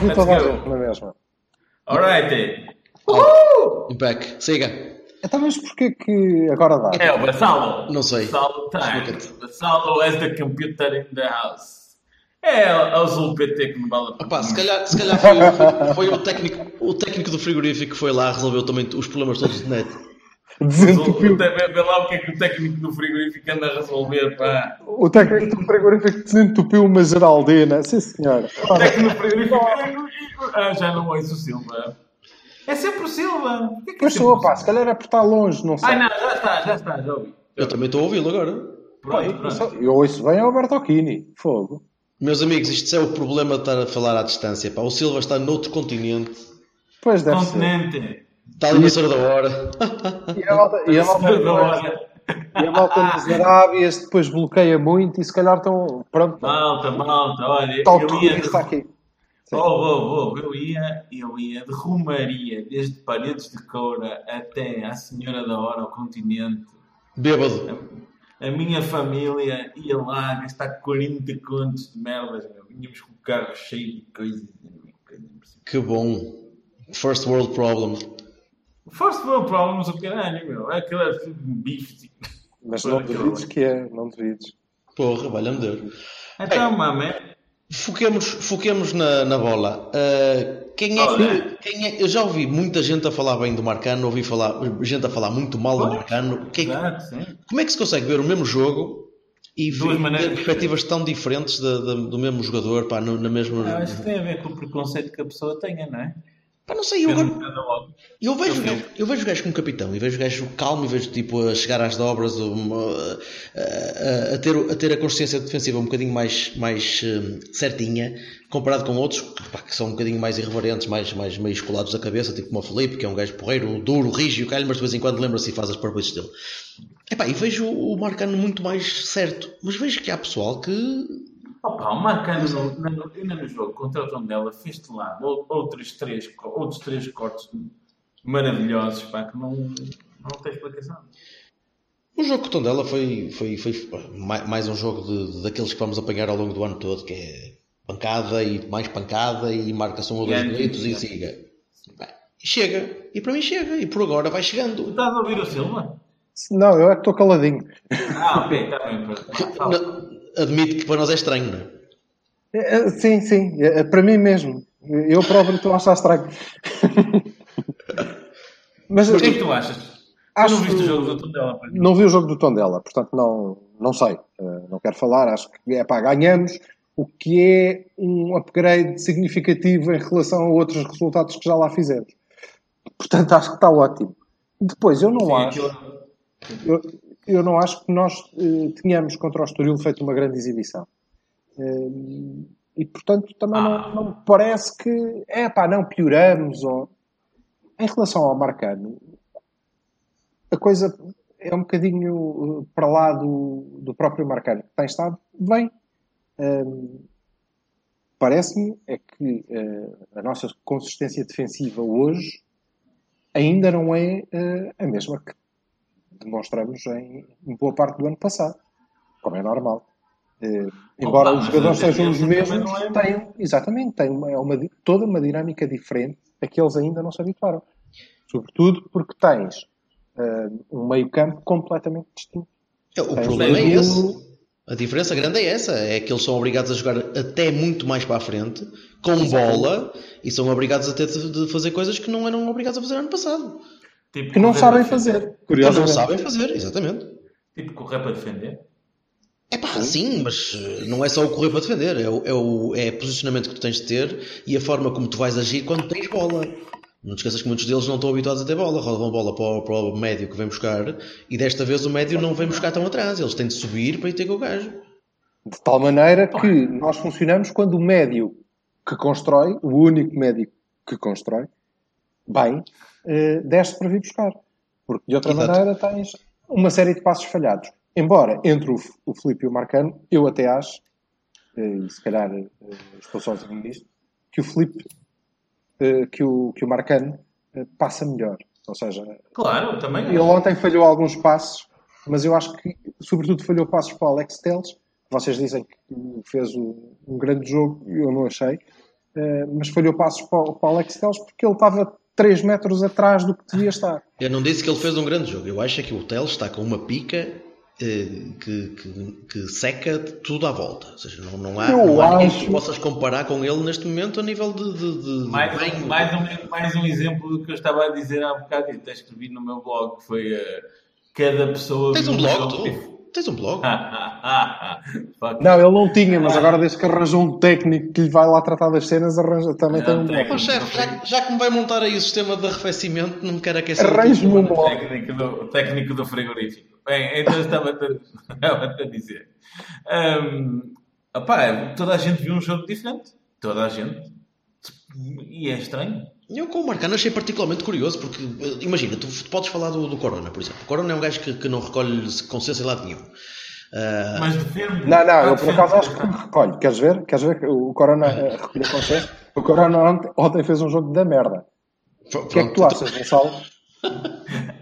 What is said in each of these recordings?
Let's toda a gente na mesma. Alright. Impec. Siga. Então, mas porquê que agora dá? É o Vassalo. Não sei. Vassalo time. Vassalo as the computer in the house. É o Azul PT que me vale a pena. Opa, se calhar, se calhar foi, o- foi o, técnico, o técnico do frigorífico que foi lá resolveu também os problemas todos de net. Desentupiu. Vê vê lá o que é que o técnico do frigorífico anda a resolver, pá. O técnico do frigorífico desentupiu uma geraldina. Sim, senhor. O técnico do frigorífico. Ah, já não ouço o Silva. É sempre o Silva. Por que é que é Pois sempre sou, o pá, se calhar é por estar longe, não sei. Ai não, já está, já está, já ouvi. Eu também estou a ouvi-lo agora. Pronto, pronto. eu ouço bem ao Bertocchini. Fogo. Meus amigos, isto é o problema de estar a falar à distância. Pá. O Silva está noutro continente. Pois deve ser. Está ali na senhora da hora. E a malta, e a malta, Olha, e a malta nas Arábias depois bloqueia muito e se calhar estão. Pronto. Malta, malta, olha, Está eu ia. turista aqui. Oh, oh, oh, eu ia, eu ia de Romaria, desde Paredes de Coura até à Senhora da Hora, ao continente. Bêbado. A minha família ia lá gastar 40 contos de merdas, meu. Vinhamos com o carro cheio de coisas. Que bom. First world problem. First world problems o caralho, meu. Aquilo era tudo bife. Mas não duvides que é, não duvides. Porra, valha-me Deus. Então, mamãe, Foquemos, foquemos na, na bola. Ah, quem, é que, Olha. quem é- Eu já ouvi muita gente a falar bem do Marcano, ouvi falar, gente a falar muito mal do. Marcano. Quem- exato, sim. como é que se consegue ver o mesmo jogo e Duas ver, maneiras perspectivas tão diferentes da- da- do mesmo jogador, pá, no- na mesma. Ah, Acho que tem a ver com o preconceito que a pessoa tenha, não é? Pá, não sei, eu, óbvio. eu vejo, Eu eu vejo o gajo como capitão e vejo o gajo calmo e vejo tipo a chegar às dobras, uma- a, a- a ter, a ter a consciência defensiva um bocadinho mais, mais hum, certinha comparado com outros que, pá, que são um bocadinho mais irreverentes, mais, mais meio escolados da cabeça, tipo como o Felipe, que é um gajo porreiro, duro, rígido, calho, mas de vez em quando lembra-se e faz as próprias dele. Epá, e vejo o Marcano muito mais certo, mas vejo que há pessoal que Opa, o Marcano no, no, ainda no jogo contra o Tondela fez-te lá ou- outros três, outros três cortes maravilhosos, pá, que não, não tem explicação. O jogo com o Tondela foi, foi, foi mai- mais um jogo de, de- daqueles que vamos apanhar ao longo do ano todo, que é pancada e mais pancada e marca-se um ou dois E gritos e antes, siga. Chega, e para mim chega, e por agora vai Tu chegando. estás a ouvir o Silva? Não, eu é que estou caladinho. Ah, ok, está bem. Admito que para nós é estranho, não é? É, é, Sim, sim, é, é para mim mesmo. Eu próprio estou a achar estranho. Mas O que é que tu achas? Acho tu não viste o jogo do Tondela? não? não vi o jogo do Tondela, portanto não, não sei. Eh, não quero falar. Acho que é pá, ganhamos, o que é um upgrade significativo em relação a outros resultados que já lá fizemos. Portanto, acho que está ótimo. Depois, eu não Sim, acho. Eu, eu não acho que nós eh, tenhamos contra o Estoril feito uma grande exibição. Eh, e, portanto, também Ah. não, me parece que, é pá, não pioramos. Ou... Em relação ao Marcano, a coisa é um bocadinho eh, para lá do, do próprio Marcano, que tem estado bem. Eh, Parece-me é que eh, a nossa consistência defensiva hoje ainda não é eh, a mesma que demonstramos em, em boa parte do ano passado, como é normal. Eh, embora Opa, os jogadores sejam os mesmos, é- têm, exatamente, têm uma, é uma toda uma dinâmica diferente a que eles ainda não se habituaram. Sobretudo porque tens eh, um meio-campo completamente distinto. É, O Tens problema é esse. A diferença grande é essa, é que eles são obrigados a jogar até muito mais para a frente, com bola, e são obrigados a ter de de fazer coisas que não eram obrigados a fazer ano passado. Tipo, Que não sabem fazer. Que não Curiosamente. sabem fazer, exatamente. Tipo, correr para defender. É pá, sim, mas eh, não é só o correr para defender, é o, é o é posicionamento que tu tens de ter e a forma como tu vais agir quando tens bola. Não te esqueças que muitos deles não estão habituados a ter bola, rodam a bola para o, para o médio que vem buscar e desta vez o médio não vem buscar tão atrás, eles têm de subir para ir ter com o gajo. De tal maneira que nós funcionamos quando o médio que constrói, o único médio que constrói, bem, eh, desce para vir buscar. Porque de outra Exato. maneira tens uma série de passos falhados. Embora entre o, o Filipe e o Marcano, eu até acho, eh, e se calhar eh, estou sozinho nisto, que o Filipe, que o, que o Marcano passa melhor. Ou seja, Claro, também. ele ontem falhou alguns passos, mas eu acho que, sobretudo, falhou passos para o Alex Telles. Vocês dizem que fez um, um grande jogo, eu não achei, mas falhou passos para, o- para o Alex Telles porque ele estava 3 metros atrás do que devia estar. Eu não disse que ele fez um grande jogo, eu acho é que o Teles está com uma pica eh, que, que, que seca tudo à volta. Ou seja, não, não há, Eu não há ninguém que possas comparar com ele neste momento a nível de. de, de- Mais, bem. um, mais, um, mais um exemplo do que eu estava a dizer há bocado e até escrevi no meu blog, que foi eh, cada pessoa... Tens um blog, tu? Tens um blog? Não, ele não tinha, mas agora desde que arranjou um técnico que lhe vai lá tratar das cenas, arranja, também tem um blog. Chefe, já, já que me vai montar aí o sistema de arrefecimento, não me quero aquecer. Arranje-me um O blog. técnico do, o técnico do frigorífico. Bem, então eu estava a, dizer. Opá, toda a gente viu um jogo diferente. Toda a gente. E é estranho. Eu com o Marcano achei particularmente curioso, porque imagina, tu, tu podes falar do, do Corona, por exemplo. O Corona é um gajo que, que não recolhe consenso em lado nenhum. Ah, Mas defende. Não, não, eu por acaso acho que recolhe. Queres ver? Queres ver que o Corona eh, recolheu consenso? O Corona ontem, ontem fez um jogo da merda. O que é que tu achas, Gonçalo?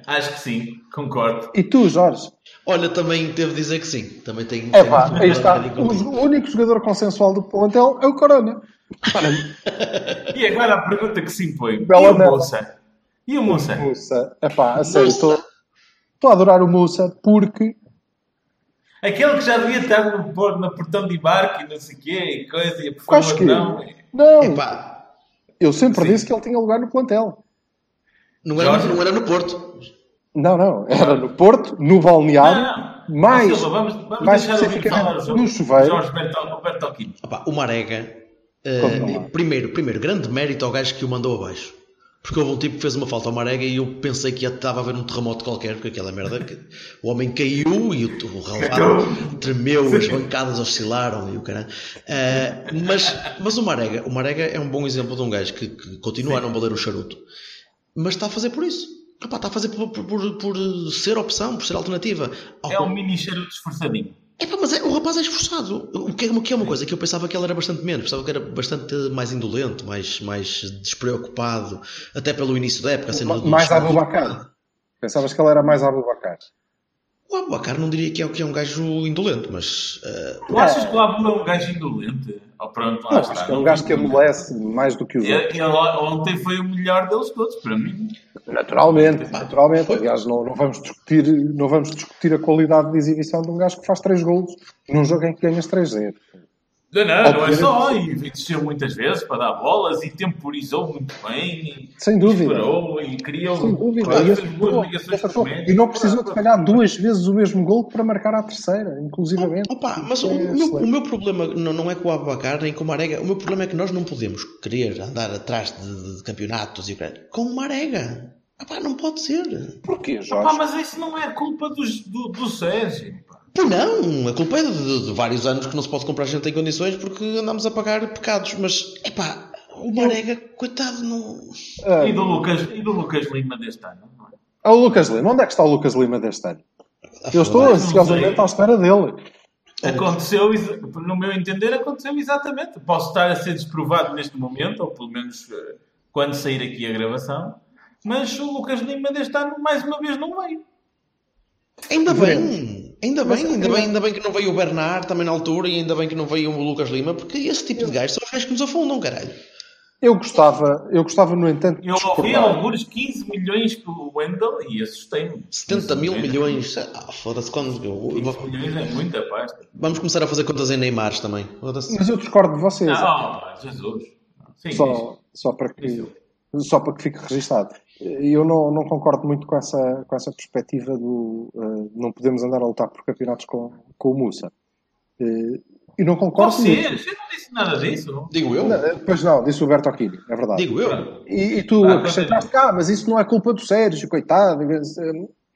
Acho que sim, concordo. E tu, Jorge? Olha, também devo dizer que sim. Também tem. É pá, aí está. O, o único jogador consensual do plantel é o Corona. E agora a pergunta que se impõe: Bela e o merda. Moça? E o Moça? Mussa. É pá, a sério, estou estou a adorar o Mussa porque Aquele que já devia estar no, por- no portão de embarque e não sei o quê, e coisa, e por acho favor, que. não. Não, Epá, eu sempre Sim. disse que ele tinha lugar no plantel. não era, não era no Porto. Não, não, era no Porto, no balneário, Não, não. mais, Silva, vamos, vamos mais deixar o falar no chuveiro. Jorge Berto- Bertocchini. Opá, o Marega, lá. primeiro, primeiro, grande mérito ao gajo que o mandou abaixo. Porque houve um tipo que fez uma falta ao Marega e eu pensei que ia- estava a haver um terremoto qualquer, porque aquela merda. que- O homem caiu e o, o relevado tremeu, as bancadas oscilaram e o caralho. Eh, mas, mas o Marega, o Marega é um bom exemplo de um gajo que, que continua a não valer o charuto, mas está a fazer por isso. Está a fazer por, por, por- por ser opção, por ser alternativa. Ao É um mini charuto esforçadinho. Epá, mas é- o rapaz é esforçado. O que, é, o que é uma coisa que eu pensava que ele era bastante menos. Pensava que era bastante mais indolente, mais, mais despreocupado. Até pelo início da época. a cena do- mais Abubacar. Pensavas que ele era mais Abubacar. O Abubacar não diria que é, que é um gajo indolente, mas... eh, Tu achas que o Abu é um gajo indolente? Oh, pronto, lá Não, está. acho que é um gajo que amolece mais do que os outros. Ele, ontem foi o melhor deles todos, para mim. Naturalmente, naturalmente. Aliás, não, não, vamos discutir, não vamos discutir a qualidade de exibição de um gajo que faz 3 golos num jogo em que ganhas 3-0. Não, não, não é só. E desceu muitas vezes para dar bolas e temporizou muito bem. E Sem dúvida. Esperou e criou Sem dúvida. coisas, E, E não precisou de falhar duas vezes o mesmo gol para marcar a terceira, inclusivamente. Opa, mas o, É o meu, o meu problema não, não é com o Abubacar nem com o Marega. O meu problema é que nós não podemos querer andar atrás de, de campeonatos e com o Marega. Epá, não pode ser. Porquê, Jorge? Pá, mas isso não é culpa dos- do, do Sérgio. pá. Pô, não, a culpa é de, de- de vários anos que não se pode comprar gente em condições porque andamos a pagar pecados. Mas, epá, o Marega, coitado, não. Ah, E, do Lucas, e do Lucas Lima deste ano. não é? ah, o Lucas Lima. Onde é que está o Lucas Lima deste ano? Eu estou ansiosamente à espera dele. Aconteceu, no meu entender, aconteceu exatamente. Posso estar a ser desprovado neste momento, ou pelo menos eh, quando sair aqui a gravação, mas o Lucas Lima deste ano, mais uma vez, não veio. Ainda bem, ainda bem, ainda bem, ainda bem que não veio o Bernard também na altura e ainda bem que não veio o Lucas Lima, porque esse tipo de gajos são os gajos que nos afundam, caralho. Eu gostava, eu gostava, no entanto, Eu ouvi alguns 15 milhões pelo Wendel e assustei-me. 70 mil 15 milhões. Ah, foda-se quando. eu- eu 15 vou- milhões é muita pasta. Vamos começar a fazer contas em Neymars também. Mas eu discordo de vocês. Não, Jesus. Sim, só, só, para que, só para que fique registado. Eu não, não concordo muito com essa, com essa perspectiva do eh, não podemos andar a lutar por campeonatos com, com o Musa. Eh, E não concordo com isso. Vocês, eu não disse nada disso. Digo eu. Não, Pois não, disse o Berto Aquini, é verdade. Digo eu. E, e tu Ah, acrescentaste, ah, mas isso não é culpa do Sérgio, coitado.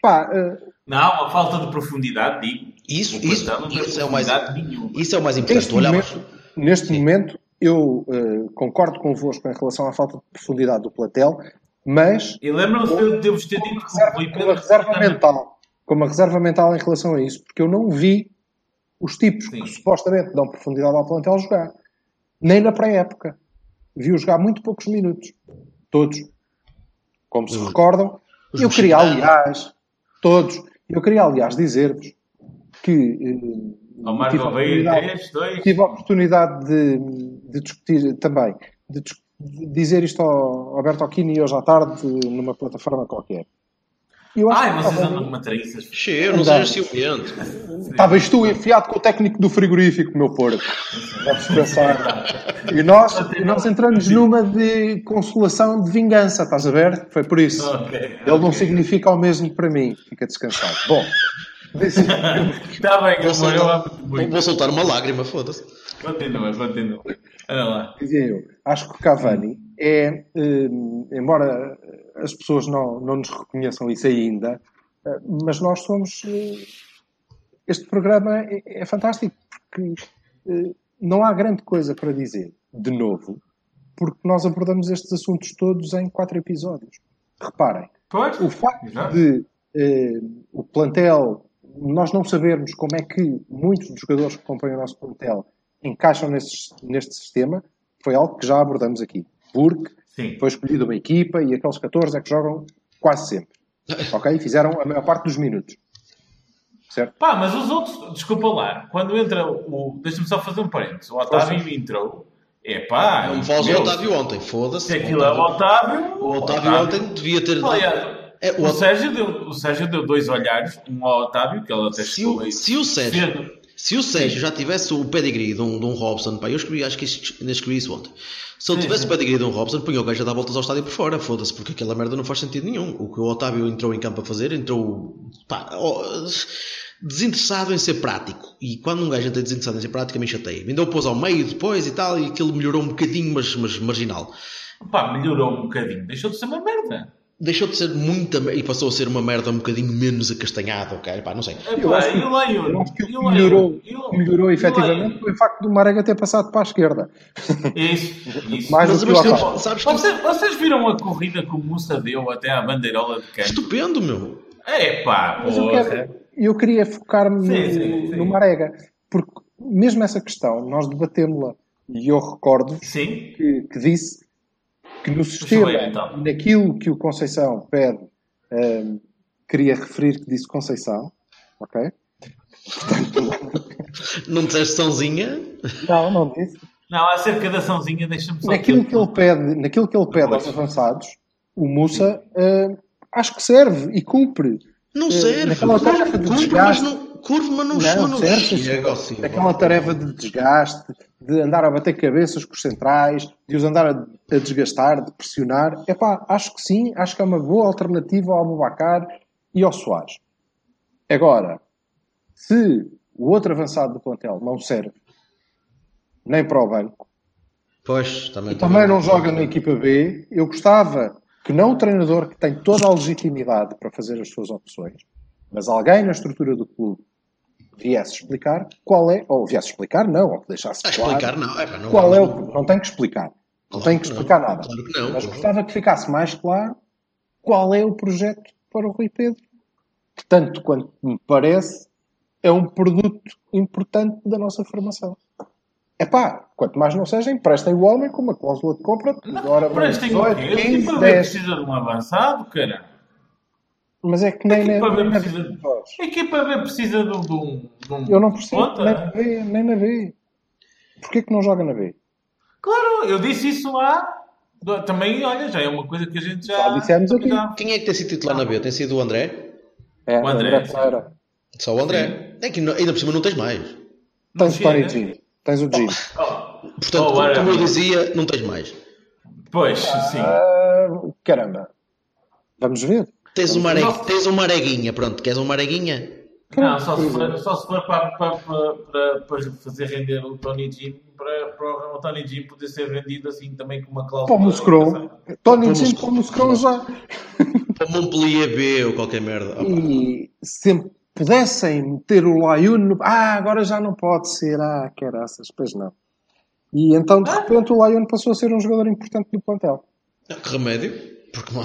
Pá, eh, Não, a falta de profundidade, digo. Isso, isso, não isso é o mais, nenhuma. isso é o mais importante. neste momento, neste momento eu eh, concordo convosco em relação à falta de profundidade do platel, mas E lembram-se de eu devo ter dito que o reserva, mental. Com uma reserva mental em relação a isso, porque eu não vi os tipos Sim. que supostamente dão profundidade ao plantel jogar. Nem na pré-época. Vi-o jogar muito poucos minutos. Todos. Como se Os- recordam. os Eu queria, aliás, todos. Eu queria, aliás, dizer-vos que eh, tive a oportunidade- 3, 2. tive a oportunidade de, de discutir também, de, de dizer isto ao Alberto Aquini hoje à tarde numa plataforma qualquer. Eu acho Ai, que vocês estava- andam com matriças. Cheio, não Andamos. sejas ciumento. Estavas tu enfiado com o técnico do frigorífico, meu porco. Deves pensar. E nós, e nós entramos numa de consolação de vingança, estás a ver? Foi por isso. Ok. Ele não significa o mesmo para mim. Fica descansado. Bom, Está bem, Vou eu amo-te muito. vou soltar uma lágrima, foda-se. Continua, continua. Olha lá. dizia eu, acho que o Cavani é, eh, embora as pessoas não, não nos reconheçam isso ainda, eh, mas nós somos. eh, este programa é, é fantástico porque não há grande coisa para dizer, de novo, porque nós abordamos estes assuntos todos em quatro episódios. Reparem, Pois? o facto de eh, o plantel, nós não sabermos como é que muitos dos jogadores que compõem o nosso plantel encaixam nesse, neste sistema, foi algo que já abordamos aqui. Porque Sim. foi escolhida uma equipa e aqueles 14 é que jogam quase sempre. Ok? Fizeram a maior parte dos minutos. Certo? Pá, mas os outros, desculpa lá, quando entra o. Deixa-me só fazer um parênteses. O Otávio entrou. É pá. Não me falas do Otávio ontem, foda-se. Se aquilo é o Otávio. O Otávio ontem devia ter. Aliás, É, o o, Sérgio deu, o Sérgio deu dois olhares, um ao Otávio, que ele até Se chegou o, aí se o Sérgio, cedo. Se o Sérgio já tivesse o pedigree de um, de um Robson, pá, eu escrevi, acho que ainda escrevi isso ontem. Se ele tivesse o pedigree de um Robson, punha o gajo a dar voltas ao estádio por fora, foda-se, porque aquela merda não faz sentido nenhum. O que o Otávio entrou em campo a fazer, entrou pá, ó, desinteressado em ser prático. E quando um gajo entra desinteressado em ser prático, me chateia. Ainda o pôs ao meio depois e tal, e aquilo melhorou um bocadinho, mas, mas marginal. Pá, melhorou um bocadinho. Deixou de ser uma merda. Deixou de ser muita e passou a ser uma merda um bocadinho menos acastanhada, ok? Pá, não sei. Eu acho que- e o Leio? Eu acho que melhorou, melhorou o efetivamente foi o facto do Marega ter passado para a esquerda. Isso, isso. Mais Mas, do que o mas, Otávio. sabes que Vocês, vocês viram a corrida que o Mussa deu até à bandeirola de canto? estupendo, meu. É pá, Mas eu, quero- eu queria focar-me no, no Marega. Porque mesmo essa questão, nós debatemos-la. E eu recordo Sim, que, que disse que no sistema, bem, então. naquilo que o Conceição pede, ehm, queria referir que disse Conceição, ok? Não disseste sãozinha? Não, não disse. não, acerca da açãozinha, deixa-me só. Naquilo que ele pede, naquilo que ele pede aos avançados, o Mussa eh, acho que serve e cumpre. Não Eh, serve. naquela tarefa de Curva, mas desgaste. não, curva, mas não, Não, não serve, chega. sim. Naquela tarefa de desgaste, de andar a bater cabeças com os centrais, de os andar a, a desgastar, de pressionar. Epá, acho que sim, acho que é uma boa alternativa ao Abubacar e ao Soares. Agora, se o outro avançado do plantel não serve nem para o banco, Pois, também. também não joga na equipa B, eu gostava que não o treinador que tem toda a legitimidade para fazer as suas opções, mas alguém na estrutura do clube viesse explicar qual é, ou viesse explicar, não, ou que deixasse A claro explicar, não. É, não qual é vamos- o. Não tem que explicar. Não Claro tem que que não, explicar nada. claro que não, Mas claro. gostava que ficasse mais claro qual é o projeto para o Rui Pedro. Que, tanto quanto me parece, é um produto importante da nossa formação. É pá, quanto mais não seja, emprestem o homem com uma cláusula de compra. Agora Para este tem o 18, quê? A 15, equipa B 10. precisa de um avançado, cara. Mas é que nem A na, equipa B precisa. A equipa B precisa de um... de um- Eu não percebo ponta. nem na B, nem na B. Porquê que não joga na B? Claro, eu disse isso lá. Também, olha, já é uma coisa que a gente já... Já dissemos aqui. Quem é que tem sido titular na B? Tem sido o André? É, O André, André. Só o André. É que não- ainda por cima não tens mais. Não Tens o Tony chega. Gini. Tens o Gini. Oh, Portanto, oh, como eu dizia, não tens mais. Pois, sim. Ah, caramba. Vamos ver. Tens uma, are... Nossa. tens uma areguinha, pronto. Queres uma areguinha? Não, só se for, só se for para, para, para, para fazer render o Tony Jim, para, para o Tony Jim poder ser vendido assim também com uma cláusula. Para o de Tony Jim para o Muscron já. Para Montpellier B ou qualquer merda. Opa. E se pudessem meter o Layun no... Ah, agora já não pode ser. Ah, caraças, pois não. E então, de repente, o Layun passou a ser um jogador importante do plantel. Que remédio? Porque uma...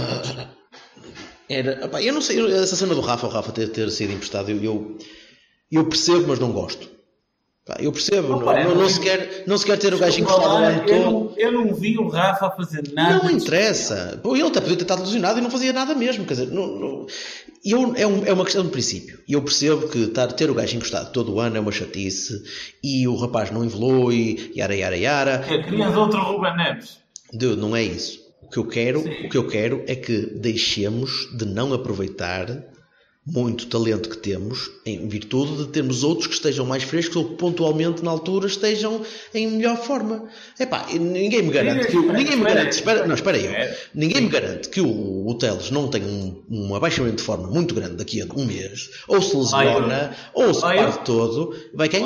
era. opá, eu não sei, essa cena do Rafa, o Rafa ter, ter sido emprestado, eu, eu, eu percebo, mas não gosto. Eu percebo, Opa, não, não, não se quer, não se quer ter o gajo encostado lá, eu, todo. não, eu não vi o Rafa a fazer nada. Não interessa. Ele até podia ter estado lesionado e não fazia nada mesmo. Quer dizer, não, não- eu, é, um- é uma questão de princípio. E eu percebo que estar, ter o gajo encostado todo o ano é uma chatice e o rapaz não evolui, yara, yara, yara. especial. Querias outro Ruben Neves. Dude, não é isso. O que eu quero, Sim. o que eu quero é que deixemos de não aproveitar muito talento que temos em virtude de termos outros que estejam mais frescos ou que pontualmente na altura estejam em melhor forma. Epá, ninguém me garante que o, ninguém me garante, espera, não, espera aí, espera. ninguém me garante que o, o Teles não tenha um, um abaixamento de forma muito grande daqui a um mês, ou se lesiona, ou se parte todo, vai quem?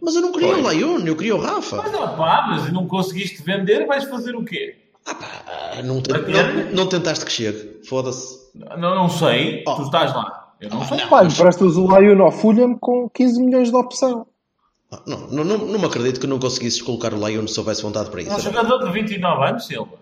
Mas eu não queria o. Lion, eu queria o Rafa. Mas opá, mas não conseguiste vender, vais fazer o quê? Ah, pá, ah, não, te- não, não tentaste que chegue. Foda-se. Não, não sei, Oh. tu estás lá. Eu não sei. Pá, emprestas o Layun ao Fulham com 15 milhões de opção. Ah, Não, não, não, não me acredito que não conseguisses colocar o Lion se houvesse vontade para Um isso. jogador de 29 anos, Silva.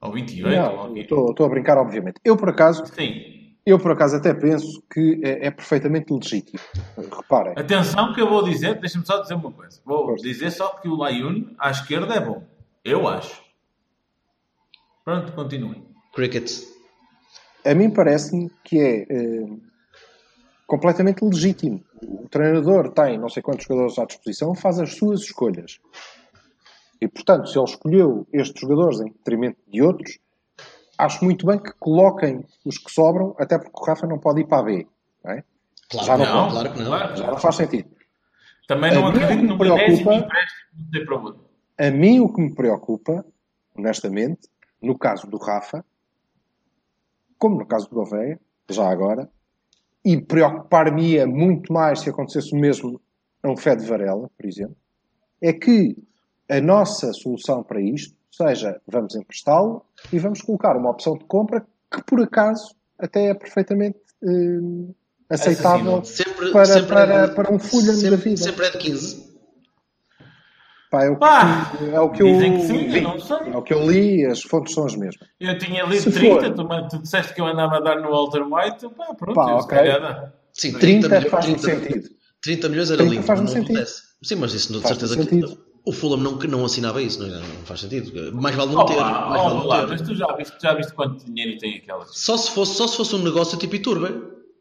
Ou 28, ou Não, o estou a brincar, obviamente. Eu, por acaso, Sim. eu, por acaso, até penso que é, é perfeitamente legítimo. Reparem. Atenção que eu vou dizer, deixa-me só dizer uma coisa. Vou Força. dizer só que o Layun à esquerda é bom. Eu acho. Pronto, continuem. Cricket. A mim parece-me que é eh, completamente legítimo. O treinador tem não sei quantos jogadores à disposição, faz as suas escolhas. E, portanto, se ele escolheu estes jogadores em detrimento de outros, acho muito bem que coloquem os que sobram, até porque o Rafa não pode ir para a B. Não é? Claro Já que não não, pode. claro que não. Claro. Já não faz sentido. Também não acredito me num preocupa- décimo empréstimo não sei para onde. A mim o que me preocupa, honestamente, no caso do Rafa, como no caso do Gouveia, já agora, e preocupar-me-ia muito mais se acontecesse o mesmo a um Fed Varela, por exemplo, é que a nossa solução para isto seja vamos emprestá-lo e vamos colocar uma opção de compra que por acaso até é perfeitamente eh, aceitável Sempre, para, sempre para, é para um Fulham sempre, da vida. Sempre é de 15. Pá, é o que, Pá, é o que eu dizem que sim, li. eu não sei. É o que eu li, as fontes são as mesmas. Eu tinha lido Se 30, for. tu, tu disseste que eu andava a dar no Walter White. Pá, pronto, Pá, eu se ok. calhar dá. Sim, 30 milhões- faz-me 30 sentido. 30 milhões era 30 lindo. faz-me não sentido. acontece. Sim, mas isso de certeza sentido. que o Fulham não, não assinava isso. Não, não faz sentido. Mais vale não ter. Opa, Mais vale oh, não lá, ter. mas tu já viste, já viste quanto dinheiro tem aquelas? Só se fosse, só se fosse um negócio tipo Iturbe,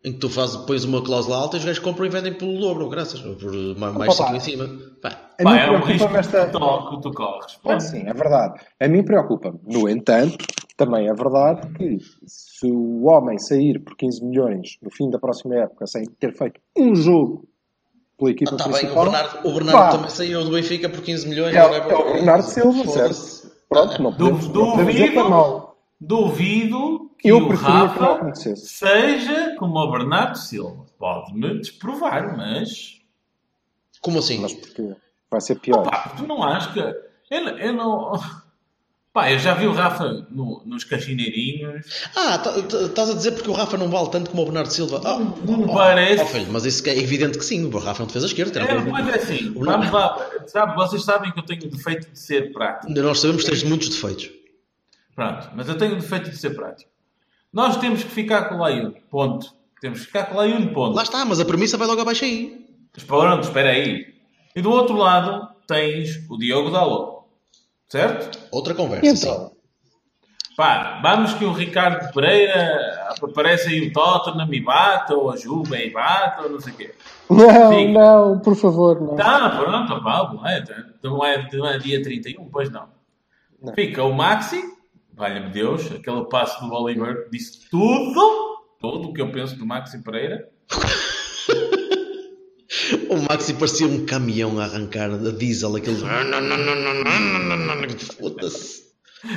em que tu fazes, pões uma cláusula alta e os gajos compram e vendem pelo dobro, graças, por mais, 5 em cima. Pá, A Pá, mim é um risco esta. que, tu, corres. Ah, sim, é verdade. A mim preocupa-me. No entanto, também é verdade que se o homem sair por 15 milhões no fim da próxima época sem ter feito um jogo pela equipa Está bem, o principal, Bernardo, o Bernardo pá, também saiu do Benfica por 15 milhões. é, agora é o Bernardo Silva, certo? Pronto, não podemos, Du- não podemos dizer que é mau. Duvido que Eu o preferia que não Rafa acontecesse. seja como o Bernardo Silva. Pode-me desprovar, mas. Como assim? Mas porque vai ser pior. Pá, tu não achas que. Eu, não- eu não. Pá, eu já vi o Rafa no- nos cachineirinhos. Ah, tá- tá- estás a dizer porque o Rafa não vale tanto como o Bernardo Silva? Ah, Não me oh, parece. oh, filho, mas isso é evidente que sim, o Rafa não defesa esquerda. É, pois é assim. O Vamos lá. Sabe, vocês sabem que eu tenho o defeito de ser prático. Nós sabemos que tens muitos defeitos. Pronto, mas eu tenho o defeito de ser prático. Nós temos que ficar com o Layun. Ponto. Temos que ficar com o Layun. Ponto. Lá está, mas a premissa vai logo abaixo aí. Mas pronto, espera aí. E do outro lado tens o Diogo Dalot. Certo? Outra conversa, então? Pá, vamos que o Ricardo Pereira aparece aí o Tottenham e bata, ou a Juba e bata, ou não sei o quê. Não, Sim. não, por favor, não. Tá, pronto, pá, não é, não é, não é dia 31, pois não. Não. Fica o Maxi, valha-me Deus, aquele passo do Oliver disse tudo, tudo o que eu penso do Maxi Pereira. O Maxi parecia um caminhão a arrancar a diesel, aquele. Foda-se.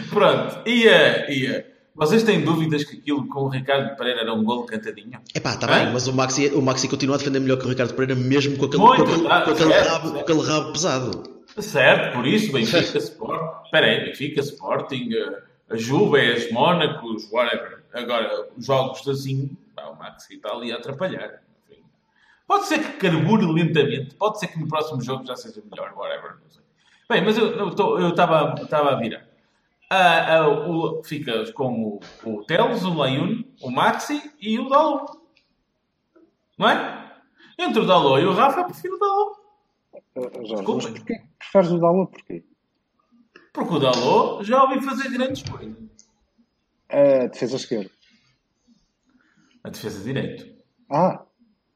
Pronto, ia, ia Vocês têm dúvidas que aquilo com o Ricardo Pereira era um gol cantadinho? Epá, está Hã? bem, mas o Maxi, o Maxi continua a defender melhor que o Ricardo Pereira, mesmo com aquele, Muito, com aquele, tá, com aquele certo, rabo, certo. com aquele rabo pesado. Certo, por isso, Benfica, Sport. Espera aí, Benfica, Sporting, eh, a Juve, Mónacos, whatever. Agora, os jogos assim, pá, o Maxi está ali a atrapalhar. Enfim. Pode ser que carbure lentamente, pode ser que no próximo jogo já seja melhor, whatever. Bem, mas eu estava a virar. Ah, ah, o, fica com o, o Teles, o Layun, o Maxi e o Dalot. Não é? Entre o Dalot e o Rafa, eu prefiro o Dalot. Uh, Jorge, Desculpa. mas porquê? Preferes o Dalot porquê? Porque o Dalot já ouvi fazer grandes coisas. A defesa esquerda. A defesa de direito. Ah,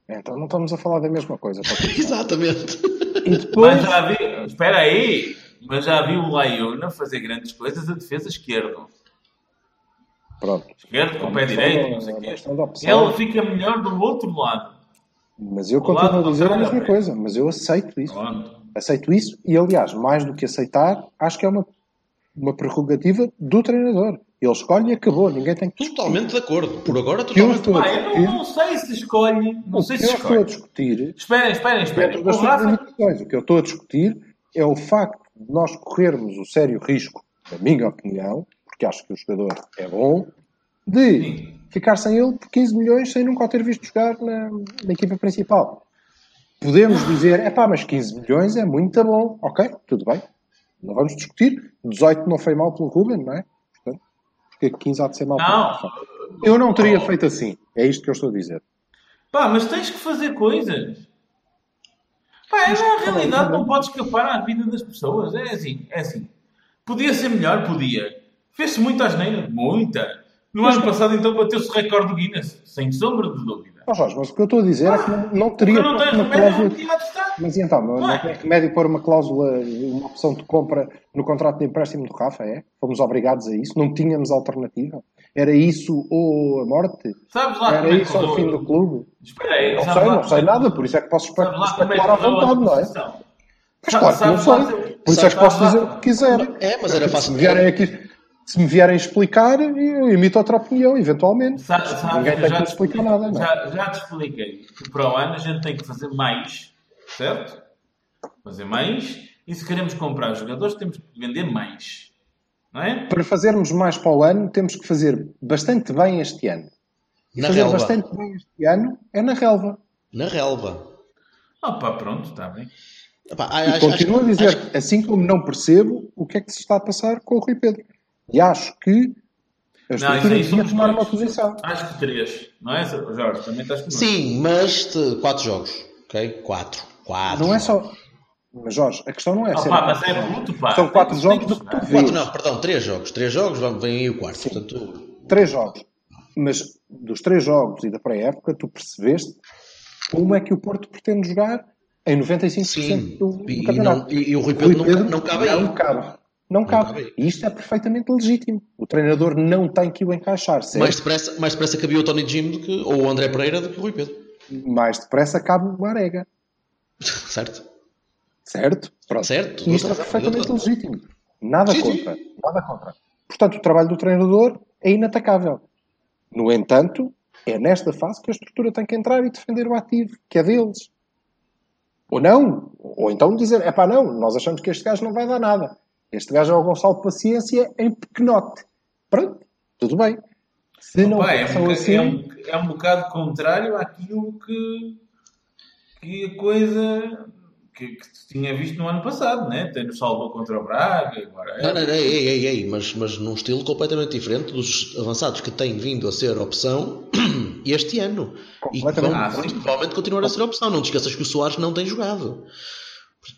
então não estamos a falar da mesma coisa. Exatamente. E depois, Mas já vi, espera aí, mas já vi o Laiuna fazer grandes coisas a defesa esquerdo. pronto. Esquerdo com o pé Uma direito, não sei o da- quê. Ele fica melhor do outro lado. Mas eu lado continuo a dizer a mesma coisa. Mas eu aceito isso. Pronto. Aceito isso e, aliás, mais do que aceitar, acho que é uma, uma prerrogativa do treinador. Ele escolhe e acabou. Ninguém tem que Totalmente de acordo. Por agora, totalmente de estou a Ah, eu não, não sei se escolhe. Não O sei que se eu estou a escolhe. discutir Esperem, esperem, esperem. O Rafa. O que eu estou a discutir é o facto de nós corrermos o sério risco, na minha opinião, porque acho que o jogador é bom, de Sim. ficar sem ele por 15 milhões sem nunca o ter visto jogar na, na equipa principal. Podemos dizer, é pá, mas 15 milhões é muito bom. Ok, tudo bem. Não vamos discutir. 18 não foi mal pelo Ruben, não é? Portanto, porque 15 há de ser mal pelo Não. Eu não teria feito assim. É isto que eu estou a dizer. Pá, mas tens que fazer coisas. Pá, é, na realidade não podes escapar à vida das pessoas. É assim, é assim. Podia ser melhor, podia. Fez-se muita asneira, muita. No ano passado, então, bateu-se o recorde do Guinness, sem sombra de dúvida. Ó Jorge, mas o que eu estou a dizer é que não, não teria não uma remédio, cláusula. Mas então, não, Não tem remédio pôr uma cláusula, uma opção de compra no contrato de empréstimo do Rafa, é? Fomos obrigados a isso? Não tínhamos alternativa? Era isso ou a morte? Sabes lá Era é que isso ao correu- fim do clube? Espera aí, Não sei, não sei é nada, por isso é que posso é especular à vontade, não é? Mas claro que não sei. Por isso é que posso dizer o que quiser. É, mas era Se fácil. me vierem aqui, se me vierem explicar, eu imito outra opinião, eventualmente. Sa- sabes, Ninguém tem já que te- explicar nada, não é? Já, já te expliquei que para o ano a gente tem que fazer mais, certo? Fazer mais. E se queremos comprar jogadores, temos que vender mais. Não é? Para fazermos mais para o ano, temos que fazer bastante bem este ano. E Na fazer relva. bastante bem este ano é na relva. Na relva. Opa, pronto, está bem. Epá, a- E acho- continuo a acho- dizer, acho- assim como não percebo o que é que se está a passar com o Rui Pedro. E acho que a Não, isso estrutura aí devia tomar uma posição. Acho que três. Não é, Jorge? Também estás comigo. Sim, mas de quatro jogos. Ok? Quatro. Quatro. Não é só. Mas Jorge, a questão não é ser. Opa, mas é bruto, pá. São quatro Tem- jogos tem do que tu vês. Quatro, não, perdão, três jogos. Três jogos, vamos- vem aí o quarto. Portanto, Três jogos. Mas dos três jogos e da pré-época, tu percebeste como é que o Porto pretende jogar em 95% sim. do, do E, campeonato. não- e- e o Rui Pedro, não, não cabe aí. Não cabe. Não cabe. E isto é perfeitamente legítimo. O treinador não tem que o encaixar. certo? Mais depressa, mais depressa cabia o Tony Jim do que, ou o André Pereira do que o Rui Pedro. mais depressa cabe o Marega. Certo? Certo? Pronto. Certo. Isto é perfeitamente legítimo. Nada Sim, sim. contra. Nada contra. Portanto, o trabalho do treinador é inatacável. No entanto, é nesta fase que a estrutura tem que entrar e defender o ativo, que é deles. Ou não. Ou então dizer, é pá, não, nós achamos que este gajo não vai dar nada. Este gajo é o Gonçalo de Paciência em pequenote. Pronto, tudo bem. Se não Opa, é, pensam um, assim, é, um, é um bocado contrário àquilo que, que a coisa que, que se tinha visto no ano passado, né? Ter o salvo contra o Braga, agora Não, não, não, ei, ei, ei, mas, mas num estilo completamente diferente dos avançados que têm vindo a ser opção este ano. E que vão, Ah, provavelmente continuar a ser opção. Não te esqueças que o Soares não tem jogado.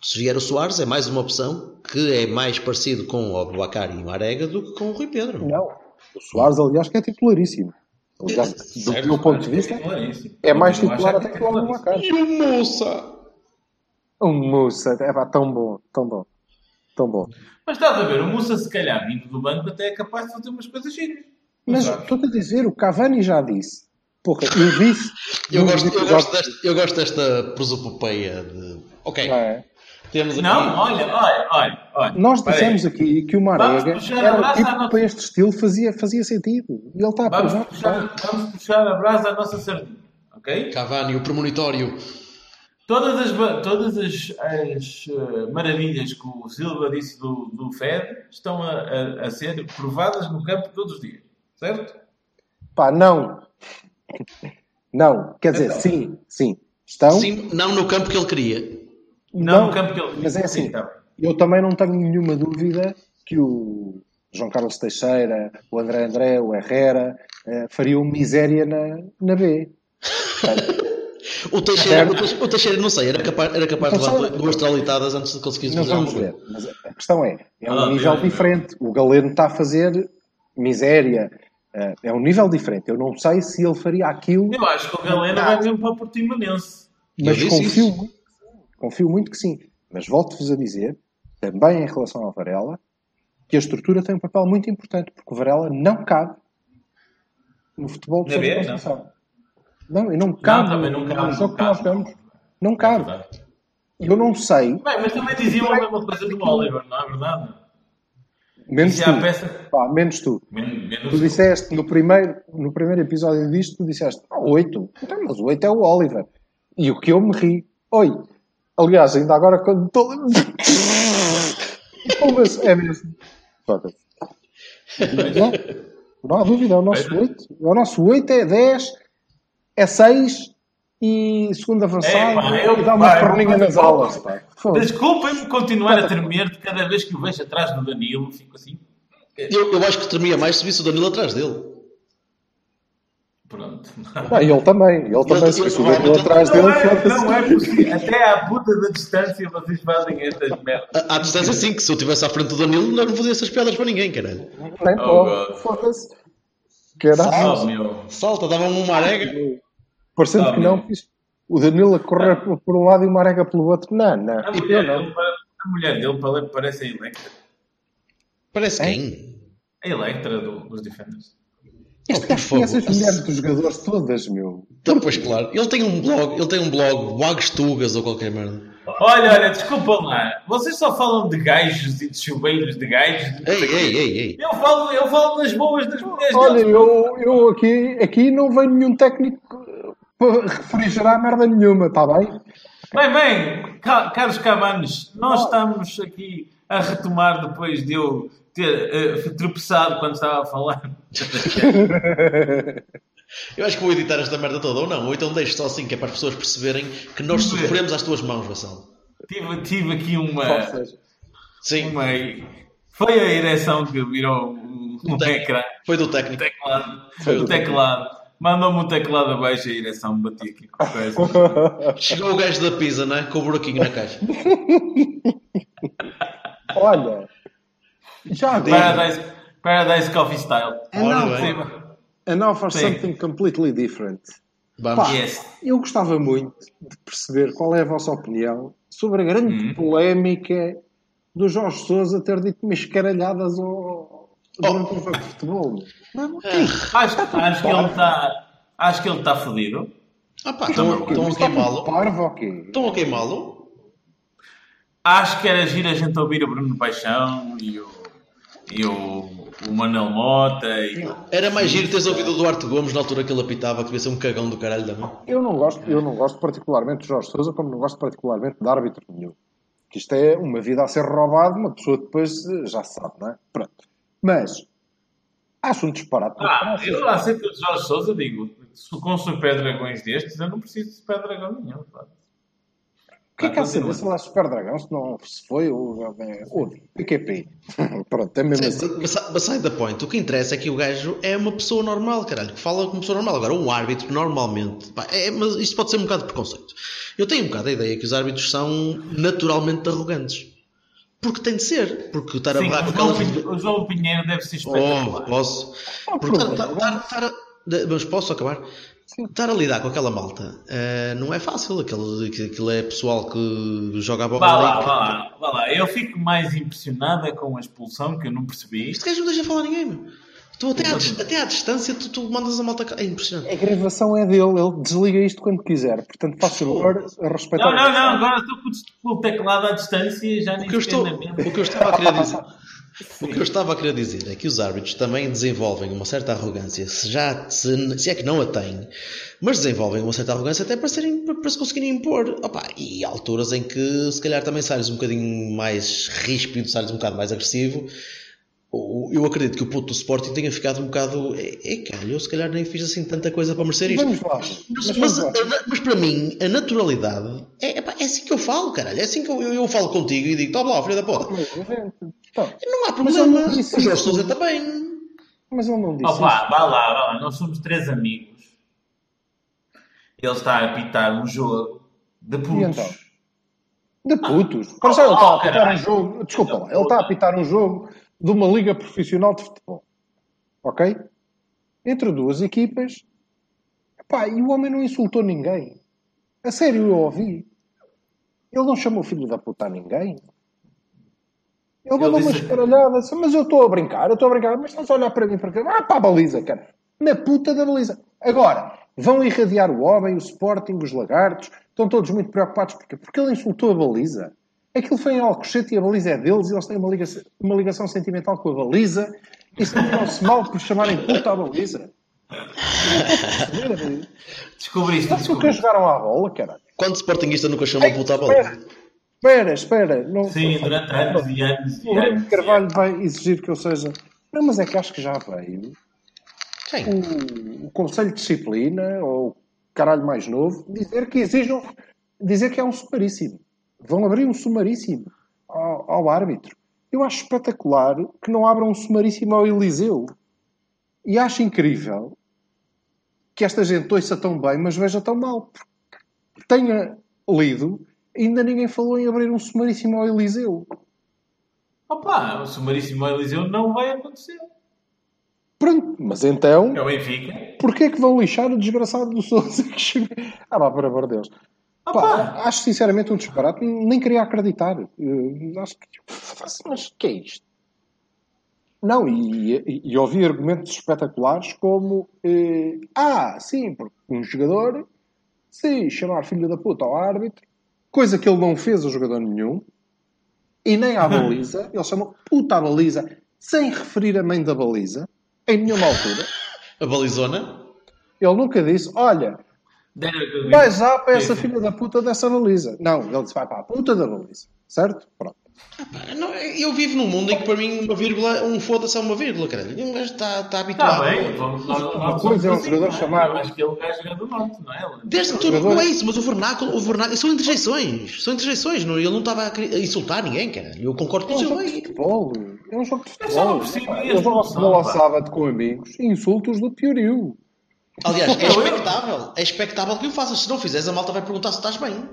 Se vier o Soares, é mais uma opção que é mais parecido com o Abubacar e o Marega do que com o Rui Pedro. não. O Soares, aliás, que é titularíssimo. Aliás, do Certo, meu ponto de vista, é é mais titular até que o é Abubacar. E o Moça? O Musa, é pá, tão bom, tão bom, tão bom. Mas estás a ver, o Mussa, se calhar, vindo do banco, até é capaz de fazer umas coisas giras. Mas estou-te a dizer, o Cavani já disse. Porra, eu disse. Eu gosto, eu, gosto desta, eu gosto desta prosopopeia de. Ok, Não é? Temos aqui. Não, olha, olha, olha. olha. Nós dissemos aí. aqui que o Marega era o tipo nossa- para este estilo fazia, fazia sentido. E ele está a Vamos provar puxar, vamos puxar a brasa à nossa sardinha, ok? Cavani, o premonitório. Todas as, todas as, as, eh, maravilhas que o Silva disse do, do Fed estão a, a- a ser provadas no campo todos os dias, certo? Pá, não. Não. Quer dizer, Então. sim, sim. Estão. Sim, não no campo que ele queria. Não, no campo que ele Mas é assim. Sim, bem. Eu também não tenho nenhuma dúvida que o João Carlos Teixeira, o André André, o Herrera eh, fariam miséria na, na B. O Teixeira, o Teixeira, não sei, era capaz, era capaz de levar duas tralitadas antes de conseguir fazer vamos ver. Mas a questão é, é um Ah, nível bem, bem. diferente. O Galeno está a fazer miséria. eh, é um nível diferente. Eu não sei se ele faria aquilo, Eu acho que o Galeno vai mesmo para o Portimonense. mas confio isso. Confio muito que sim. Mas volto-vos a dizer, também em relação ao Varela, que a estrutura tem um papel muito importante, porque o Varela não cabe no futebol de B, não. Conceição. Não, e não cabe também não no, cabe, no não jogo que nós jogamos. Não cabe. É. Eu não sei, Bem, mas também diziam a mesma coisa do Oliver, não é verdade? menos é tu. peça. Pá, menos tu. Men- Menos Tu disseste no primeiro, no primeiro episódio disto, tu disseste, ah, oito. Então, mas o oito é o Oliver. E o que eu me ri. Oi. Aliás, ainda agora quando estou. É mesmo. Não, não há dúvida, é o nosso oito. É o nosso oito, é 10, é 6 e segundo avançado É, eu- e dá uma pá, perninha eu- nas aulas. Desculpem-me continuar a tremer de cada vez que o vejo atrás do Danilo. Fico assim. Eu, eu acho que tremia mais se visse o Danilo atrás dele. Pronto. Ah, e ele também. Ele também, se o Danilo atrás Não dele, é, foda-se. não é possível. Até à puta da distância vocês fazem estas merdas. À, à distância, sim, que se eu estivesse à frente do Danilo, não fazia essas piadas para ninguém, caralho. Nem Oh. Foda-se. Caralho. Oh, meu. Salta, dava-me uma arega. Parecendo Ah, que não, o Danilo a correr por por um lado e o Marega pelo outro. Não, não. A Eu mulher, não. dele, a mulher dele pare- parece a Electra. Parece É? quem? A Electra do- dos Defenders. Este gajo conhece as mulheres dos jogadores todas, meu. Então, pois claro. Ele tem um blog, ele tem um blog, Wagstugas ou qualquer merda. Olha, olha, desculpa lá. Vocês só falam de gajos e de chuveiros de gajos. Ei, ei, ei, ei. Eu falo, eu falo das boas das mulheres Olha, deles. eu, eu aqui, aqui não veio nenhum técnico para refrigerar merda nenhuma, está bem? Bem, bem, ca- caros Cavanes, nós estamos aqui a retomar depois de eu ter eh, tropeçado quando estava a falar. Eu acho que vou editar esta merda toda, ou não, ou então deixo só assim, que é para as pessoas perceberem que nós sofremos às tuas mãos, Vassal. tive, tive aqui uma. Sim, uma. Foi a ereção que virou um, um ecrã. foi do técnico. Teclado. Foi o do teclado. Mandou-me o teclado abaixo e a ereção me bati aqui. Chegou o gajo da pizza, né? Com o buraquinho na caixa. Olha, já agora, Paradise, Coffee Style. Ora não, bem. Sim. and now for Sim. something completely different. Vamos. Pá. Yes. Eu gostava muito de perceber qual é a vossa opinião sobre a grande Hum. polémica do Jorge Sousa ter dito mascaralhadas ao... durante um jogo de futebol. Não, Acho, acho que ele está. Acho que ele está fodido. Ah pá, estão estão a Está queimá-lo. Estão a queimá-lo. Acho que era giro a gente ouvir o Bruno Paixão e o, e o, o Manuel Mota e Era mais giro teres ouvido o Duarte Gomes na altura que ele apitava, que devia ser um cagão do caralho também. Eu não gosto, eu não gosto particularmente de Jorge Sousa, como não gosto particularmente de árbitro nenhum. Que isto é uma vida a ser roubada, uma pessoa depois eh, já sabe, não é? Pronto. Mas acho um disparate. Ah, eu aceito o Jorge Souza, digo, se com super dragões destes, eu não preciso de super dragão nenhum. pá. O que é que há a saber se lá Super Dragão, se não se foi o, o PQP? Pronto, é mesmo assim. Mas beside the point, o que interessa é que o gajo é uma pessoa normal, caralho, que fala como pessoa normal. Agora, um árbitro, normalmente, pá, é, mas isto pode ser um bocado de preconceito. Eu tenho um bocado a ideia que os árbitros são naturalmente arrogantes. Porque tem de ser. Porque estar a Sim, barrar com. Pinheiro, o João Pinheiro deve ser Oh, espetacular. posso. Não há Porque estar- estar- estar Mas posso acabar? Estar a lidar com aquela malta eh, não é fácil. Aquilo, aquilo é pessoal que joga a bola. Vá lá, que- vá lá, vá lá. Eu fico mais impressionada com a expulsão que eu não percebi. Este gajo não deixa falar ninguém, meu. Tu até à, até à distância tu, tu mandas a malta. cá. É impressionante. A gravação é dele, ele desliga isto quando quiser. Portanto, faz favor a respeitar. Não, não, não, agora estou com o- teclado à distância e já nem O que, eu estou, o que eu estava a querer dizer. O que eu estava a querer dizer é que os árbitros também desenvolvem uma certa arrogância, se, já, se, se é que não a têm, mas desenvolvem uma certa arrogância até para, serem, para se conseguirem impor. Opa, e há alturas em que se calhar também sais um bocadinho mais ríspido, sais um bocado mais agressivo. Eu acredito que o puto do Sporting tenha ficado um bocado. É, é calho, eu se calhar nem fiz assim tanta coisa para merecer isto. Vamos lá. Mas, Mas mas, vamos lá. mas para mim, a naturalidade é, epá, é assim que eu falo, caralho. É assim que eu, eu, eu falo contigo e digo: toma lá, filho da puta. Não há problema. não disse O Jorge. Sousa também. mas ele não disse Opa, vá lá, vá lá, nós somos três amigos. Ele está a apitar um jogo de putos. então? De putos. Para já ele Oh, está a apitar um caralho. jogo. Desculpa lá, ele está a apitar um jogo de uma liga profissional de futebol. Ok? Entre duas equipas. Epá, e o homem não insultou ninguém. A sério, eu ouvi. Ele não chamou filho da puta a ninguém. Ele mandou uma escaralhada, mas eu estou a brincar, eu estou a brincar, mas estás a olhar para mim para cá, ah, para a baliza, cara, na puta da baliza. Agora, vão irradiar o homem, o Sporting, os lagartos, estão todos muito preocupados, porque, porque ele insultou a baliza. Aquilo foi em Alcochete e a baliza é deles, e eles têm uma ligação, uma ligação sentimental com a baliza, e sentiram-se mal por chamarem puta à baliza. Eu não posso perceber, amigo. Descobriste, que descobriste. jogaram à bola, cara? Quando Sportingista nunca chamou puta a bola? Espera, espera. Não, Sim, durante anos e anos O Bruno. Carvalho vai exigir que eu seja. Não, mas é que acho que já veio Quem? o, o Conselho de Disciplina, ou o caralho mais novo, dizer que exijam. dizer que é um sumaríssimo. Vão abrir um sumaríssimo ao, ao árbitro. Eu acho espetacular que não abram um sumaríssimo ao Eliseu. E acho incrível que esta gente ouça tão bem, mas veja tão mal. Tenha lido, ainda ninguém falou em abrir um sumaríssimo ao Eliseu. Opa, o sumaríssimo Eliseu não vai acontecer. Pronto, mas então, É o Benfica. porquê é que vão lixar o desgraçado do Sousa que chegou? Ah, pá, por amor de Deus. Pá, Opa, acho sinceramente um disparate, nem queria acreditar. Eu acho que. Mas que é isto? Não, e, e, e ouvi argumentos espetaculares como: eh, ah, sim, porque um jogador, se chamar filho da puta ao árbitro, coisa que ele não fez a jogador nenhum, e nem à baliza, ele chamou puta à baliza, sem referir a mãe da baliza, em nenhuma altura. A balizona? Ele nunca disse, olha, Vai já para essa filha da puta dessa baliza. Não, ele disse, vai para a puta da baliza. Certo? Pronto. Pá, não, eu vivo num mundo em que para mim uma vírgula, um foda-se é uma vírgula, caralho. E um gajo está, está habituado. Está bem, vamos- nós Uma coisa é um jogador é? Eu acho que ele é gajo do norte, não é? Desde que tu, não é isso, mas o vernáculo, o vernáculo são interjeições. São interjeições. Não, ele não estava a, insultar ninguém, cara. Eu concordo com É o um seu jogo de futebol. É um jogo de É futebol. Eu jogo futebol ao sábado com amigos. Insultos do piorio. Aliás, é expectável. É expectável que o faças. Se não fizeres, a malta vai perguntar se estás bem.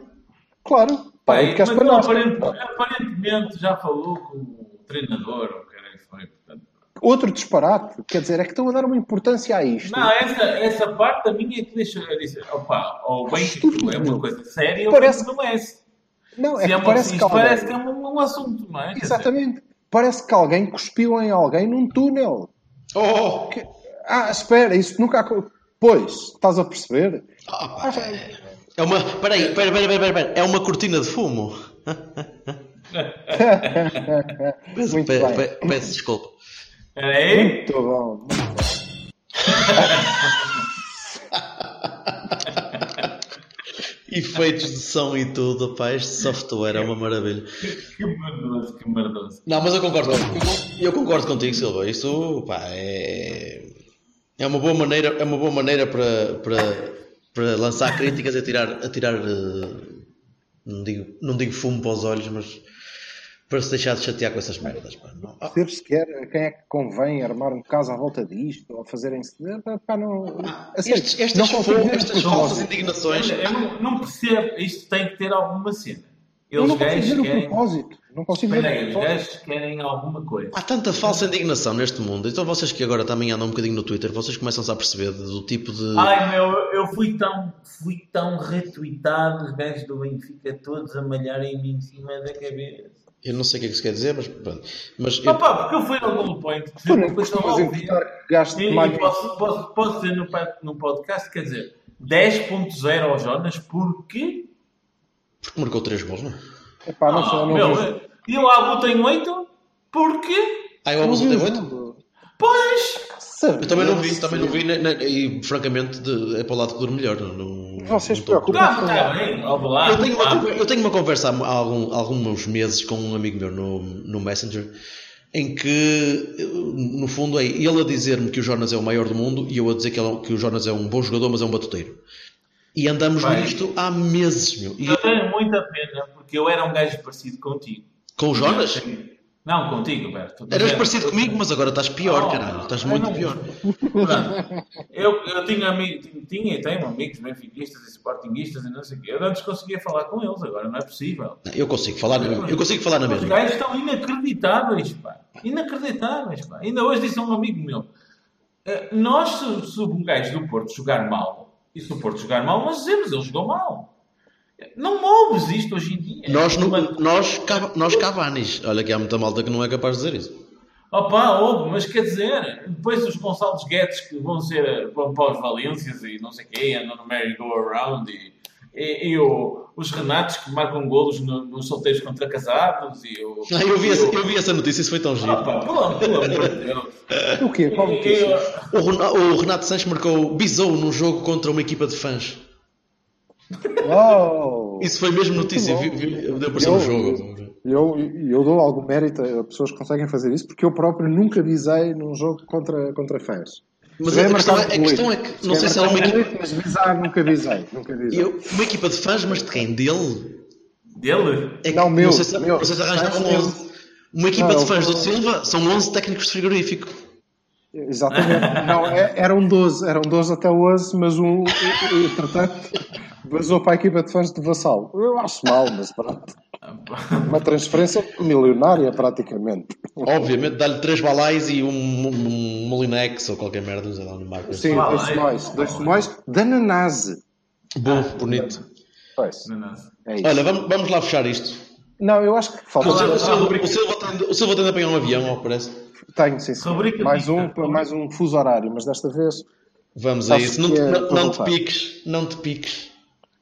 Claro. Pá, Pai, e queres mas para ele nós. aparentemente, aparentemente já falou com o treinador, ou o que era que foi. Portanto, Outro disparate. Quer dizer, é que estão a dar uma importância a isto. Não, essa, essa parte a minha é que deixa eu dizer, opa, ou bem que aquilo é uma coisa séria, Parece- ou bem que não é. Não, é é que uma, parece que isto alguém... parece que é um, um assunto, não é? Exatamente. Parece que alguém cuspiu em alguém num túnel. Oh! Que- Ah, espera, isso nunca... aco- Pois, estás a perceber? Ah, pá, é uma. Peraí, pera, pera, pera, pera, pera. É uma cortina de fumo. Peço, Muito pe- bem. pe- peço desculpa. Espera aí. Muito bom. muito bom. Efeitos de som e tudo, pá, este software é uma maravilha. Que merdoso, que merdoso. Não, mas eu concordo, eu, eu concordo contigo, Silva. Isso, pá, é, é uma boa maneira, é uma boa maneira para, para, para lançar críticas e tirar, a tirar, eh, não digo, não digo fumo para os olhos, mas para se deixar de chatear com essas merdas. Pá, não. Ah, Ver sequer a quem é que convém armar um caso à volta disto ou fazerem pá, não, a sério, estes, estas, não estas falsas indignações. Olha, não, não percebo, isto tem que ter alguma cena. Eu Eles não consigo ver o querem. propósito. Não consigo ver os gajos querem alguma coisa. Há tanta falsa indignação neste mundo, então vocês que agora também andam um bocadinho no Twitter, vocês começam-se a perceber do tipo de. Ai meu, eu fui tão, fui tão retweetado, os gajos do Benfica todos a malharem-me em cima da cabeça. Eu não sei o que é que isso quer dizer, mas pronto. Mas eu- Opa, porque eu fui ao Goal Point. Tu não costumas importar que gaste E, mais. e posso, posso, posso dizer no, no podcast, quer dizer, 10.0 ao Jonas, porque. Porque marcou 3 gols, não é? Epá, não sei, Ah, eu não meu, vejo. e o Abu tem 8, porque. Ah, o Alonso tem 8? Pois! Eu também não vi, também não vi, ne- ne- e francamente de- é para o lado que dure melhor. Não, não- Vocês não estou- preocupam. Não, está bem, lá. Eu tenho, uma, conver- eu tenho uma conversa há, há algum- alguns meses com um amigo meu no, no Messenger em que, no fundo, é ele a dizer-me que o Jonas é o maior do mundo e eu a dizer que, ele- que o Jonas é um bom jogador, mas é um batuteiro. E andamos nisto há meses, meu. E Eu tenho muita pena, porque eu era um gajo parecido contigo. com o Jonas? Não, contigo, Berto. Eras parecido comigo, mas agora estás pior, Oh, caralho. Estás muito não- pior. Portanto, eu, eu tinha, amigo, tinha e tenho amigos benfiquistas e sportinguistas e não sei o quê. Eu antes conseguia falar com eles, agora não é possível. Não, Eu consigo falar, eu consigo falar na Os mesma. gajos estão inacreditáveis, pá. Inacreditáveis, pá. Ainda hoje disse a um amigo meu: eh, Nós, se, se um gajo do Porto jogar mal, e se o Porto jogar mal, nós dizemos, ele jogou mal. Não ouves isto hoje em dia. Nós, no, Mas- nós, nós Cavanis. Olha que há muita malta que não é capaz de dizer isso. Opa, ouve, mas quer dizer, depois os Gonçalves Guedes que vão ser vão para os Valências e não sei quê, andam no merry-go-around e, e, e o- os Renatos que marcam golos no- nos solteiros contra casados e o. Ah, eu, vi e essa, o- eu vi essa notícia, isso foi tão giro. Opa, pelo, pelo amor de Deus. O quê? Qual E- notícia? e- O, o Renato Sanches marcou bisou num jogo contra uma equipa de fãs. Uau! Isso foi mesmo notícia, vi- vi- deu para ser um jogo. Eu, eu dou algum mérito a pessoas que conseguem fazer isso, porque eu próprio nunca visei num jogo contra, contra fãs. Mas a questão, é, a questão é que, não Cheguei sei se era uma equipa, Mas visar nunca visei. Nunca visei. eu- uma equipa de fãs, mas de quem? Dele? Dele? É que Não, meu, não sei se, meu. não sei se arranjaram Fãs mesmo. 11. Uma equipa Não, de eu- fãs do Silva são 11 técnicos de frigorífico. Exatamente. Não, é- eram 12, eram 12 até hoje, mas um, entretanto, vazou para a equipa de fãs de Vassal. Eu acho mal, mas pronto. Uma transferência milionária, praticamente. Obviamente, dá-lhe 3 balais e um, um, um Molinex ou qualquer merda, sei lá no marco. Sim, Mal, dois é. sumais. Dois sumais da Nanase. Bom, bonito. Pois, é isso. Olha, vamos, vamos lá fechar isto. Não, eu acho que falta. O Silva, tem, de- apanhar um avião, ao que parece. Tenho, sim, sim. Rubrica Mais um, mais um fuso horário, mas desta vez. Vamos a isso. Não, te- é não, não te piques, não te piques.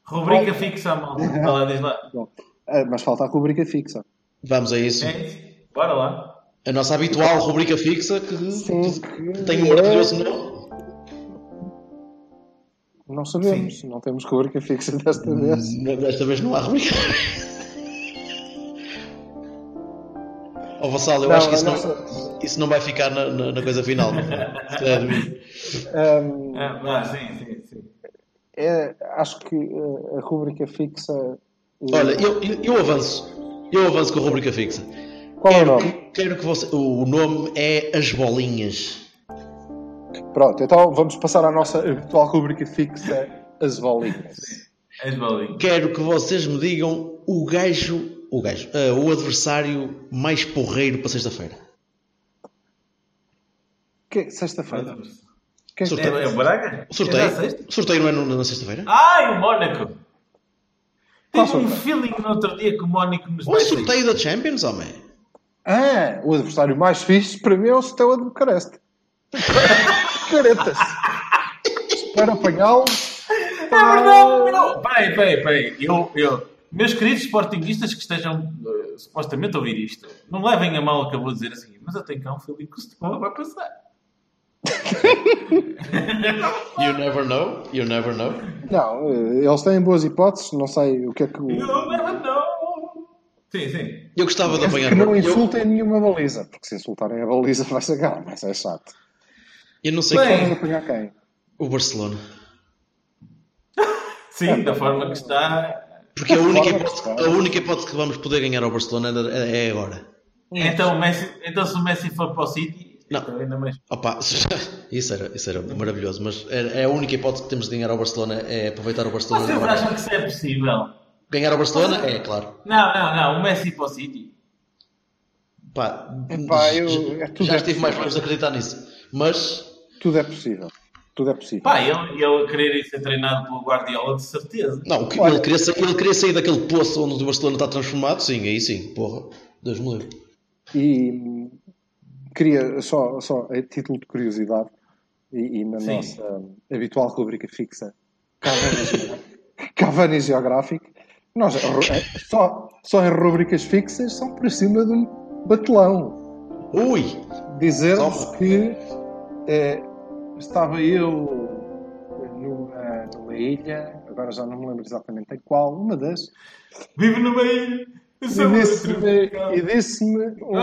Rubrica fixa a mão. Vai lá, diz lá. Bom, ah, mas falta a rubrica fixa. Vamos a isso. É? Bora lá. A nossa habitual rubrica fixa que, Sim, que tem um maravilhoso nome. Não sabemos, não temos rubrica fixa desta vez. Desta vez não há rubrica. Ó Vassal, eu Não, acho que isso, não, isso não vai ficar na, na- na coisa final. é? Mim. Ahm, Ah, vá, sim, sim, sim. é, acho que ah, a rubrica fixa. Ah, Olha, eu, eu, eu avanço. Eu avanço com a rubrica fixa. Qual é o Quero, nome? quero que você. O nome é As Bolinhas. Pronto, então vamos passar à nossa habitual rubrica fixa, as bolinhas. És bolinho. Quero que vocês me digam o gajo. O gajo. ah, o adversário mais porreiro para sexta-feira. Que- Sexta-feira. Que é que- Sorteio. É, é o Braga? O sorteio. É sorteio não é na sexta-feira? Ai, o Mónaco! Qual Tive um sorteio? feeling no outro dia que o Mónaco nos O sorteio da Champions, homem. Ah, o adversário mais fixe para mim é o Steaua de Bucareste. Caretas. Espero apanhá-lo. É verdade! Não. Peraí, peraí, peraí. Eu, eu, meus queridos sportinguistas que estejam eh, supostamente a ouvir isto, não levem a mal o que eu vou dizer assim, mas eu tenho cá um feeling que o Setúbal vai passar. You never know. You never know. Não, eles têm boas hipóteses, não sei o que é que o. You never know. Sim, sim. Eu gostava de apanhar. Que não eu, insultem nenhuma baliza, porque se insultarem a baliza vai ser galo, mas é chato. eu não sei Bem. qual. Vamos apanhar quem? O Barcelona. Sim, da forma que está. Porque a única, hipótese, a única hipótese que vamos poder ganhar ao Barcelona é, é agora. Então, o Messi, então, se o Messi for para o City, Não. então ainda mais. Opa, isso era, isso era maravilhoso, mas é, é a única hipótese que temos de ganhar ao Barcelona é aproveitar o Barcelona. Vocês acham que isso é possível? Ganhar ao Barcelona? É, claro. Não, não, não. O Messi para o City. Pá, Epá, eu- já- é já é estive mais longe de acreditar nisso. Mas Tudo é possível. Tudo é possível. Pá, ele, ele querer ir ser treinado pelo Guardiola, de certeza. não, Olha- ele, queria sair, ele queria sair daquele poço onde o Barcelona está transformado, sim, aí sim, porra. Deus me livre. E queria, só, só a título de curiosidade, e, e na Sim. nossa hum, habitual rubrica fixa, Cavani, Cavani Geográfico, nós eh, só, só em rubricas fixas são por cima de um batelão. Ui! Dizer-vos Toma. que eh, estava eu numa, numa ilha, agora já não me lembro exatamente em qual, uma das, Vive numa ilha. Eu e disse-me e disse-me um, um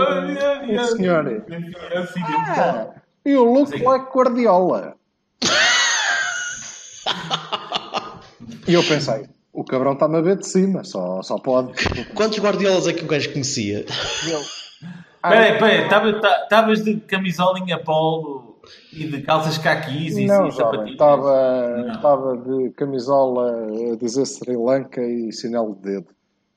ai. senhor. É assim, Ah, you look Sim. like Guardiola. e eu pensei, o cabrão está-me a ver de cima, só, só pode. Quantos guardiolas é que o gajo conhecia? E Peraí, peraí, tava- ta- estavas de camisolinha polo e de calças caquis e, não, e sapatilhas? estava de camisola a dizer Sri Lanka e sinal de dedo.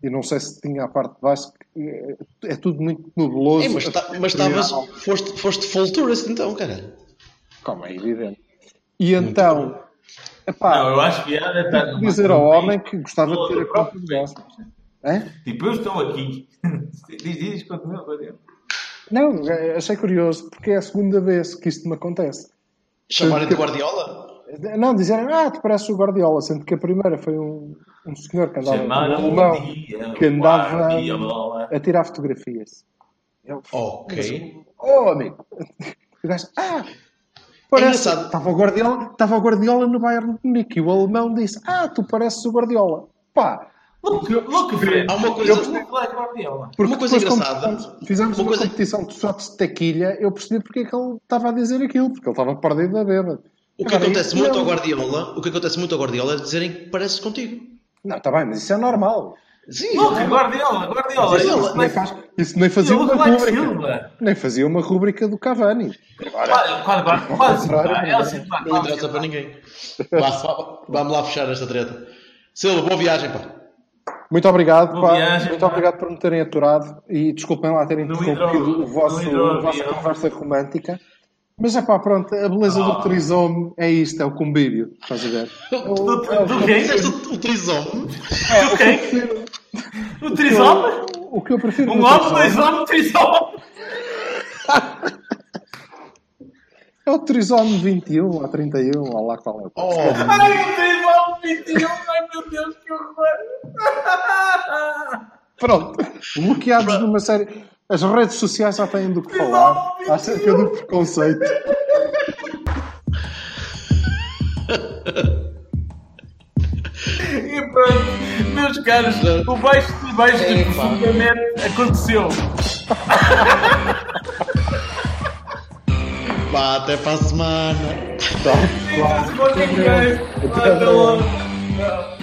E não sei se tinha a parte de baixo, que é, é tudo muito nebuloso. Ei, mas ta- mas estavas. Foste, foste full tourist então, caralho. Como é evidente. E então, epá, Não, eu acho que era estar dizer ao homem que gostava de ter a país. costas. Hã? Tipo, eu estou aqui. diz, diz, continua, continua. Não, achei curioso, porque é a segunda vez que isto me acontece. Chamarem de guardiola? Não, dizerem, ah, tu pareces o Guardiola, sendo que a primeira foi um, um senhor que andava um alemão dia, que andava Guardiola. a tirar fotografias. Eu, Ok. oh, amigo. O gajo, ah, parece. engraçado. Estava o, Guardiola, estava o Guardiola no Bayern de Munique e o alemão disse, ah, tu pareces o Guardiola. Pá, Look, look. Há uma coisa- like Guardiola. Porque Uma coisa engraçada. fizemos- Fizemos Uma uma, coisa- competição de shots de tequilha, eu percebi porque é que ele estava a dizer aquilo, porque ele estava perdido a bêbado. O que Agora, acontece muito não- ao Guardiola, o que acontece muito ao Guardiola é dizerem que parece contigo. Não, está bem, mas isso é normal. Sim, Look, Guardiola, Guardiola. Isso Isso é- Nem faz- isso nem fazia uma rúbrica. Silva. Nem fazia uma rúbrica do Cavani. Quase. É assim, pá, Não quase. interessa para ninguém. Vamos lá fechar esta treta. Silva, boa viagem, pá. Muito obrigado, Boa pá. viagem, muito pá. obrigado por me terem aturado e desculpem lá terem interrompido o vosso, a vossa conversa romântica. Mas é pá, pronto, a beleza Ah. do trisome é isto, é o convívio. Estás a ver? Do, do, do quem? O, o trisome? É, Do quem? prefiro- O trisome? O que eu prefiro Um homem, dois homens, trisome. é o trisome 21 ou 31, ou lá qual é. Oh, Ai, o trisome 21. Ai, meu Deus, que horror. Pronto, bloqueados numa série. As redes sociais já têm do que falar acerca do preconceito. E pronto, meus caros, o baixo de baixo de profundamente aconteceu. pá, até para a semana. Tá, claro. Até logo. Até logo.